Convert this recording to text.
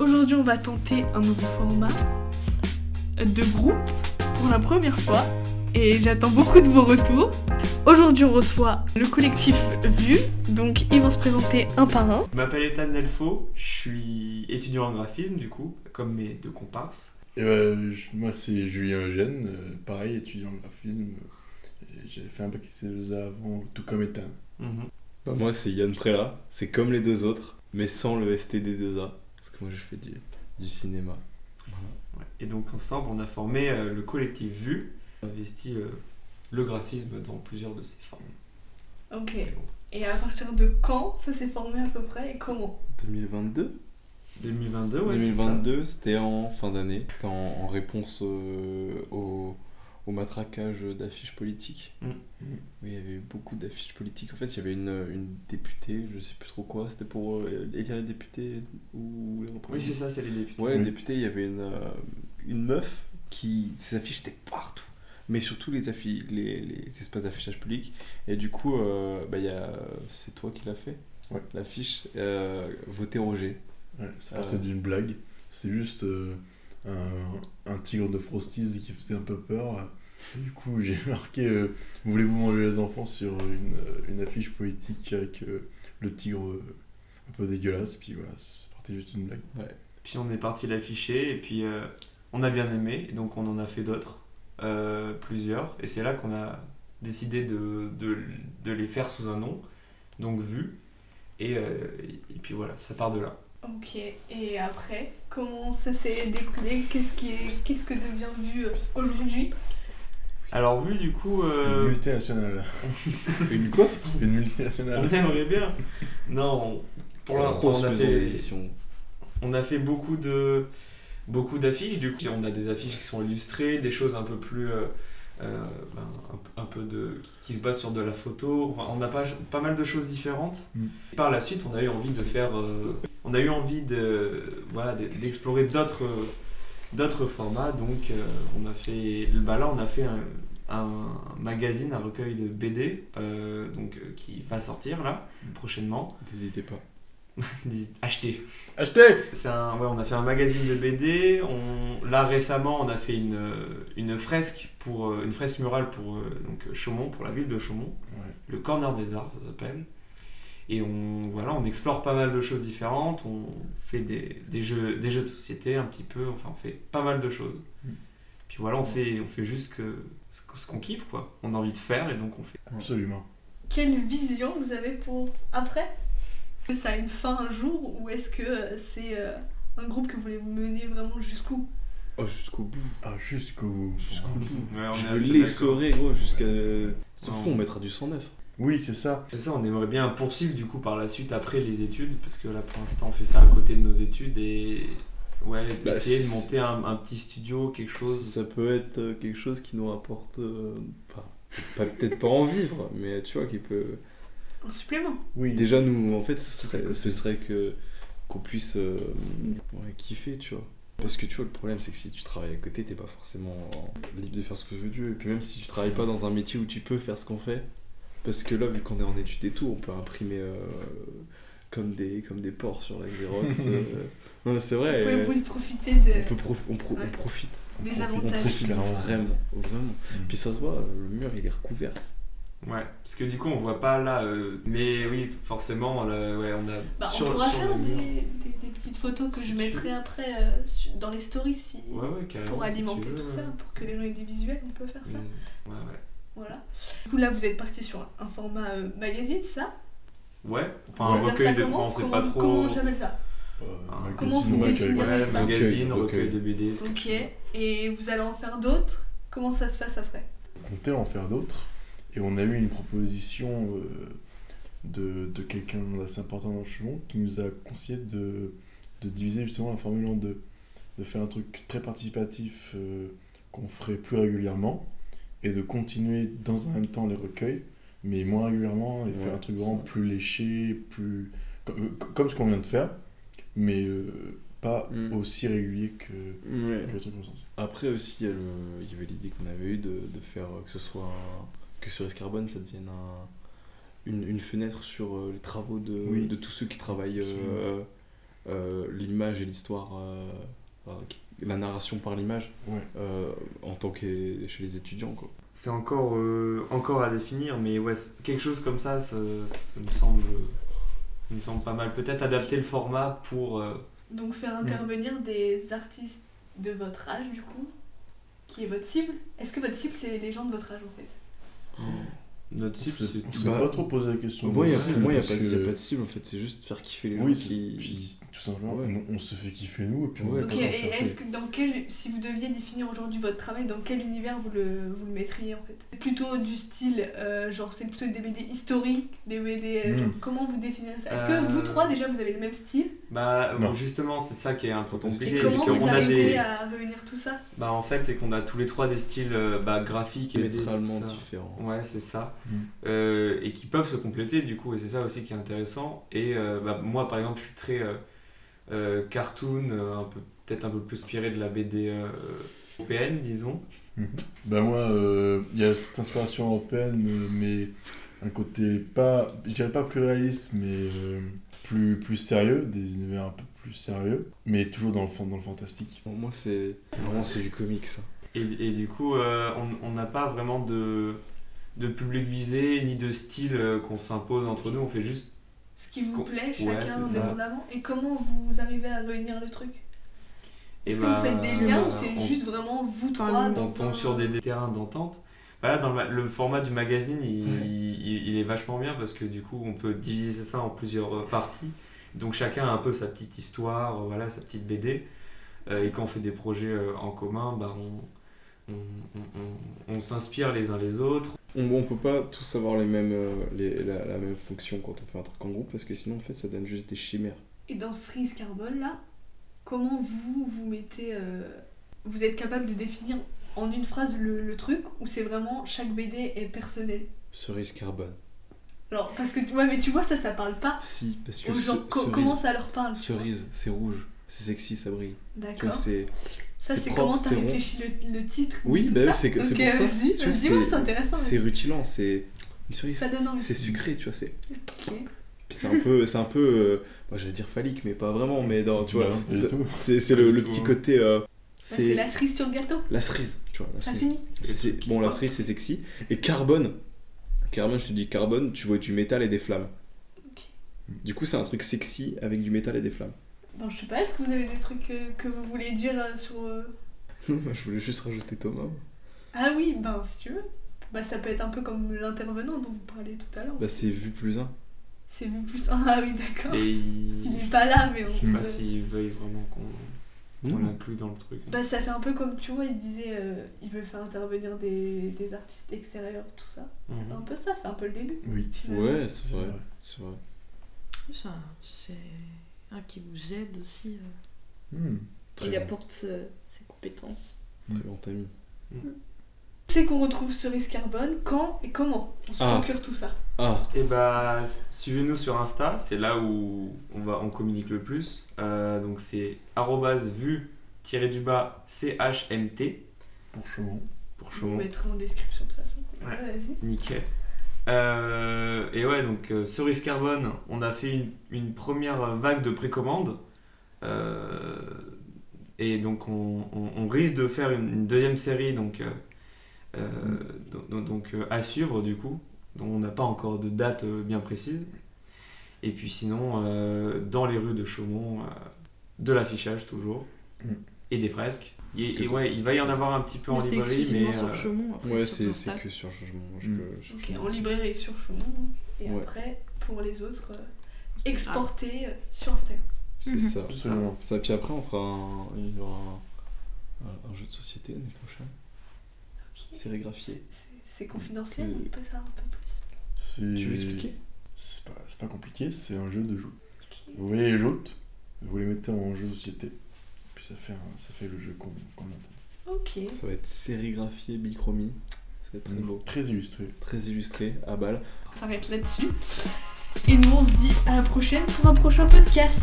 Aujourd'hui, on va tenter un nouveau format de groupe pour la première fois et j'attends beaucoup de vos retours. Aujourd'hui, on reçoit le collectif VU, donc ils vont se présenter un par un. Je m'appelle Ethan Delfo, je suis étudiant en graphisme du coup, comme mes deux comparses. Et bah, je- moi, c'est Julien Eugène, euh, pareil, étudiant en graphisme. J'avais fait un bac CE2A avant, tout comme Ethan. Mhm. Bah, moi, c'est Yann Préla. C'est comme les deux autres, mais sans le STD2A. Parce que moi, je fais du, du cinéma. Ouais. Et donc ensemble, on a formé euh, le collectif VU, on a investi euh, le graphisme dans plusieurs de ses formes. Ok. Et bon, Et à partir de quand ça s'est formé à peu près et comment? 2022 2022, ouais, c'est 2022, c'était en fin d'année. C'était en, en réponse euh, au, au matraquage d'affiches politiques. Mm. Oui, il y avait eu beaucoup d'affiches politiques. En fait, il y avait une, une députée, je sais plus trop quoi. C'était pour euh, élire les députés ou les Oui, c'est ça, c'est les députés. Ouais, Oui. les députés, il y avait une, euh, une meuf qui. Ses affiches étaient partout. Mais surtout les, les, les espaces d'affichage public. Et du coup, euh, bah, il y a, c'est toi qui l'as fait Ouais. L'affiche euh, Votez Roger. Ouais, ça Euh. partait d'une blague. C'est juste euh, un, un tigre de Frosties qui faisait un peu peur. Du coup, j'ai marqué euh, Voulez-vous manger les enfants sur une, euh, une affiche politique avec euh, le tigre euh, un peu dégueulasse. Puis voilà, c'est parti juste d'une blague. Puis on est parti l'afficher et puis euh, on a bien aimé, et donc on en a fait d'autres, euh, plusieurs. Et c'est là qu'on a décidé de, de, de les faire sous un nom, donc VU. Et, euh, et puis voilà, ça part de là. Ok. Et après, comment ça s'est découlé Qu'est-ce qu'est-ce que devient vu aujourd'hui? Alors VU du coup, Une euh, multinationale. Une quoi? Une on multinationale. aimerait bien. Non, on- pour l'instant on a fait... On a fait beaucoup de beaucoup d'affiches. Du coup, on a des affiches qui sont illustrées, des choses un peu plus euh, euh, ben, un, un peu de qui se basent sur de la photo. Enfin, on a pas pas mal de choses différentes. Mm. Et par la suite, on a eu envie de faire, euh, on a eu envie de voilà de- d'explorer d'autres d'autres formats. Donc, euh, on a fait bah là, on a fait un, un magazine, un recueil de BD, euh, donc euh, qui va sortir là prochainement. N'hésitez pas. Achetez. Achetez C'est un, ouais, on a fait un magazine de BD. On, là récemment, on a fait une, une fresque pour une fresque murale pour donc Chaumont, pour la ville de Chaumont, Ouais. le corner des arts, ça s'appelle. Et on voilà, on explore pas mal de choses différentes. On fait des, des jeux, des jeux de société un petit peu. Enfin, on fait pas mal de choses. Mm. Puis voilà, on fait, on fait juste que, ce qu'on kiffe quoi. On a envie de faire et donc on fait. Absolument. Quelle vision vous avez pour après? Est-ce que ça a une fin un jour ou est-ce que euh, c'est euh, un groupe que vous voulez mener vraiment jusqu'où? Oh, jusqu'au bout. Ah, jusqu'au bout. Jusqu'au bout. Ouais, on Je veux l'essorer, gros, jusqu'à. Se Non. fout, on mettra du 109. Oui, c'est ça. C'est ça, on aimerait bien poursuivre du coup par la suite après les études, parce que là pour l'instant on fait ça à côté de nos études et ouais, Bah, essayer de monter un, un petit studio, quelque chose. Ça peut être euh, quelque chose qui nous rapporte. euh, pas, pas- peut-être pas en vivre, mais tu vois, qui peut. Un supplément Oui. Déjà, nous, en fait, ce serait, ce serait que qu'on puisse euh, ouais, kiffer, tu vois. Parce que tu vois, le problème, c'est que si tu travailles à côté, t'es pas forcément libre de faire ce que veut Dieu. Et puis même si tu travailles pas dans un métier où tu peux faire ce qu'on fait, parce que là, vu qu'on est en études et tout, on peut imprimer euh, comme des comme des porcs sur la Xerox. euh. Non, mais c'est vrai. Euh, profiter de, on, peut prof- on, pro- on Ouais. profite. On des profite, on avantages. profite vraiment, vraiment. Mm. Puis ça se voit, le mur il est recouvert. Ouais, parce que du coup on voit pas là, euh, mais oui, forcément, là, ouais, on a. Bah, sur- on pourra sur faire des, des- des petites photos que Si je mettrai veux. après euh, dans les stories si, Ouais, ouais, carrément. pour si alimenter veux, tout ouais. ça, pour que les gens aient des visuels, on peut faire ça. Mm. Ouais, ouais. Voilà. Du coup là vous êtes parti sur un, format euh, magazine, ça? Ouais, enfin un dire recueil de. comment? on sait pas trop. Comment j'appelle ça? Euh, Ah. magazine, Comment vous recueil, définirez ouais. Ça magazine, Recueil, recueil, de BD. Ok. Et vous allez en faire d'autres? Comment ça se passe après? On comptait en faire d'autres. Et on a eu une proposition euh, de, de quelqu'un d'assez important dans le chemin qui nous a conseillé de, de diviser justement la formule en deux. De faire un truc très participatif euh, qu'on ferait plus régulièrement et de continuer dans un même temps les recueils, mais moins régulièrement et Ouais, faire un truc vraiment plus léché, plus comme, euh, comme ce qu'on vient de faire, mais euh, pas Mm. aussi régulier que, Ouais. que le truc. Après aussi, il y, a le- il y avait l'idée qu'on avait eue de, de faire euh, que ce soit un- que sur Escarbone, ça devienne un- une, une fenêtre sur les travaux de, Oui. de tous ceux qui travaillent euh, euh, l'image et l'histoire, qui- la narration par l'image, Ouais. euh, en tant que chez les étudiants. Quoi. C'est encore, euh, encore à définir, mais ouais, quelque chose comme ça, ça, ça- ça me, semble, ça me semble pas mal. Peut-être adapter le format pour. euh, Donc faire intervenir des artistes de votre âge du coup, qui est votre cible. Est-ce que votre cible c'est les gens de votre âge en fait? Notre On cible, c'est on Bah, pas trop posé la question. Moi, il n'y a, pas de- pas cible en fait, c'est juste faire kiffer les gens Oui, qui. Simplement, Ouais. on, on se fait kiffer nous et puis on Ouais, va Ok, pas en et chercher. est-ce que dans quel, si vous deviez définir aujourd'hui votre travail, dans quel univers vous le, vous le mettriez en fait? Plutôt du style, euh, genre c'est plutôt des BD historiques, des BD. euh, Hmm. genre, comment vous définirez ça? Est-ce Euh, que vous trois déjà vous avez le même style? Bah, Non. justement, c'est ça qui est un peu compliqué. Et comment vous a arrivez des- à réunir tout ça? Bah, en fait, c'est qu'on a tous les trois des styles euh, bah, graphiques et ça. différents. Ouais, c'est ça. Mm. Euh, et qui peuvent se compléter du coup, et c'est ça aussi qui est intéressant. Et euh, bah, moi, par exemple, je suis très euh, euh, cartoon, euh, un peu peut-être un peu plus inspiré de la BD euh, européenne, disons. Mhm. Bah moi, euh, il y a cette inspiration européenne, euh, mais un côté pas, je dirais pas plus réaliste, mais euh, plus, plus sérieux, des univers un peu plus sérieux, mais toujours dans le, dans le fantastique. Pour moi, c'est vraiment c'est du comique ça. Et, et du coup, euh, on on n'a pas vraiment de, de public visé, ni de style euh, qu'on s'impose entre nous. On fait juste. Ce qui Ce vous plaît, ouais, chacun c'est ça. indépendamment Et comment vous arrivez à réunir le truc? Et Est-ce bah, que vous faites des liens ou bah, c'est on- juste vraiment vous trois dans on tombe un- sur des, des terrains d'entente. Voilà, dans le, ma- le format du magazine, il, Ouais. il- il est vachement bien parce que du coup, on peut diviser ça en plusieurs euh, parties. Donc chacun a un peu sa petite histoire, euh, voilà, sa petite BD. Euh, et quand on fait des projets euh, en commun, bah, on, on, on- on- on s'inspire les uns les autres. On, on peut pas tous avoir les mêmes, euh, les, la, la même fonction quand on fait un truc en groupe parce que sinon en fait ça donne juste des chimères. Et dans Cerise Carbone là, comment vous vous mettez. euh, Vous êtes capable de définir en une phrase le, le truc ou c'est vraiment chaque BD est personnel? Cerise carbone. Alors, parce que ouais, mais tu vois, ça, ça parle pas Si, parce que aux gens. ce- Co- cerise, comment ça leur parle tu vois? Cerise, c'est rouge, c'est sexy, ça brille. D'accord. C'est. Ça, c'est comment t'as réfléchi le, le titre Oui, tout bah oui, ça c'est que- c'est Ok, pour ça. C'est- intéressant. C'est rutilant, c'est une cerise. Ça donne envie. C'est sucré, tu vois, c'est. Ok. Puis c'est un peu, c'est un peu, euh, moi j'allais dire phallique, mais pas vraiment, mais dans, tu vois, Bah, c'est c'est le, le petit côté, euh, Bah, c'est la cerise sur le gâteau. la cerise, tu vois, la cerise. qui bon, la cerise c'est sexy. Et carbone, carbone, je te dis carbone, tu vois du métal et des flammes. Ok. Du coup, c'est un truc sexy avec du métal et des flammes. Bon, je sais pas, est-ce que vous avez des trucs euh, que vous voulez dire euh, sur. euh, je voulais juste rajouter Thomas. Ah oui, ben si tu veux. Bah ça peut être un peu comme l'intervenant dont vous parliez tout à l'heure. Bah, c'est vu plus un. C'est vu plus. Ah oui, d'accord. Et Il il... est pas là, mais on Je sais pas s'il veuille vraiment qu'on qu'on Mmh. l'inclue dans le truc. Bah ça fait un peu comme tu vois, il disait, euh, il veut faire intervenir des, des artistes extérieurs, tout ça. C'est Mhm. un peu ça, c'est un peu le début. Oui. finalement. Ouais, c'est vrai. C'est vrai. Ça, c'est un qui vous aide aussi. euh. Hmm, très Il bien. apporte euh, ses compétences. Très grand ami. C'est qu'on retrouve Cerise Carbone, quand et comment on se Ah. procure tout ça. Ah, Et bah, suivez-nous sur Insta, c'est là où on, va, on communique le plus. Euh, donc c'est arrobase vu du bas CHMT Pour Chaumont. pour Chaumont. mettrai en description de toute façon. Ouais. Nickel. Euh, et ouais, donc euh, Cerise Carbone, on a fait une, une première vague de précommande. Euh, et donc on, on- on risque de faire une, une deuxième série, donc, donc, donc, à suivre du coup, on n'a pas encore de date bien précise. Et puis sinon, euh, dans les rues de Chaumont, euh, de l'affichage toujours, Mm. et des fresques. Et, ouais, il va y en avoir un petit peu en Mais c'est librairie, mais sur euh, Chaumont. Après, ouais, c'est c'est que sur Chaumont en aussi. librairie sur Chaumont. Et Ouais. après, pour les autres, euh, exporter euh, sur Instagram. C'est Mhm. ça. Absolument. Ça, puis après, on fera un, il y aura un, jeu de société l'année prochaine. Ok. Sérigraphié. C'est- C'est confidentiel, on peut savoir un peu plus. C'est... Tu veux expliquer? C'est pas, c'est pas compliqué, c'est un jeu de joute. Vous voyez les joutes, vous les mettez en jeu de société. Puis ça fait, un- ça fait le jeu qu'on qu'on entend. Ok. Ça va être sérigraphié, bichromie. Ça va être très Mm. beau. Très illustré. Très illustré, à balle. On s'arrête là-dessus. Et nous, on se dit à la prochaine pour un prochain podcast.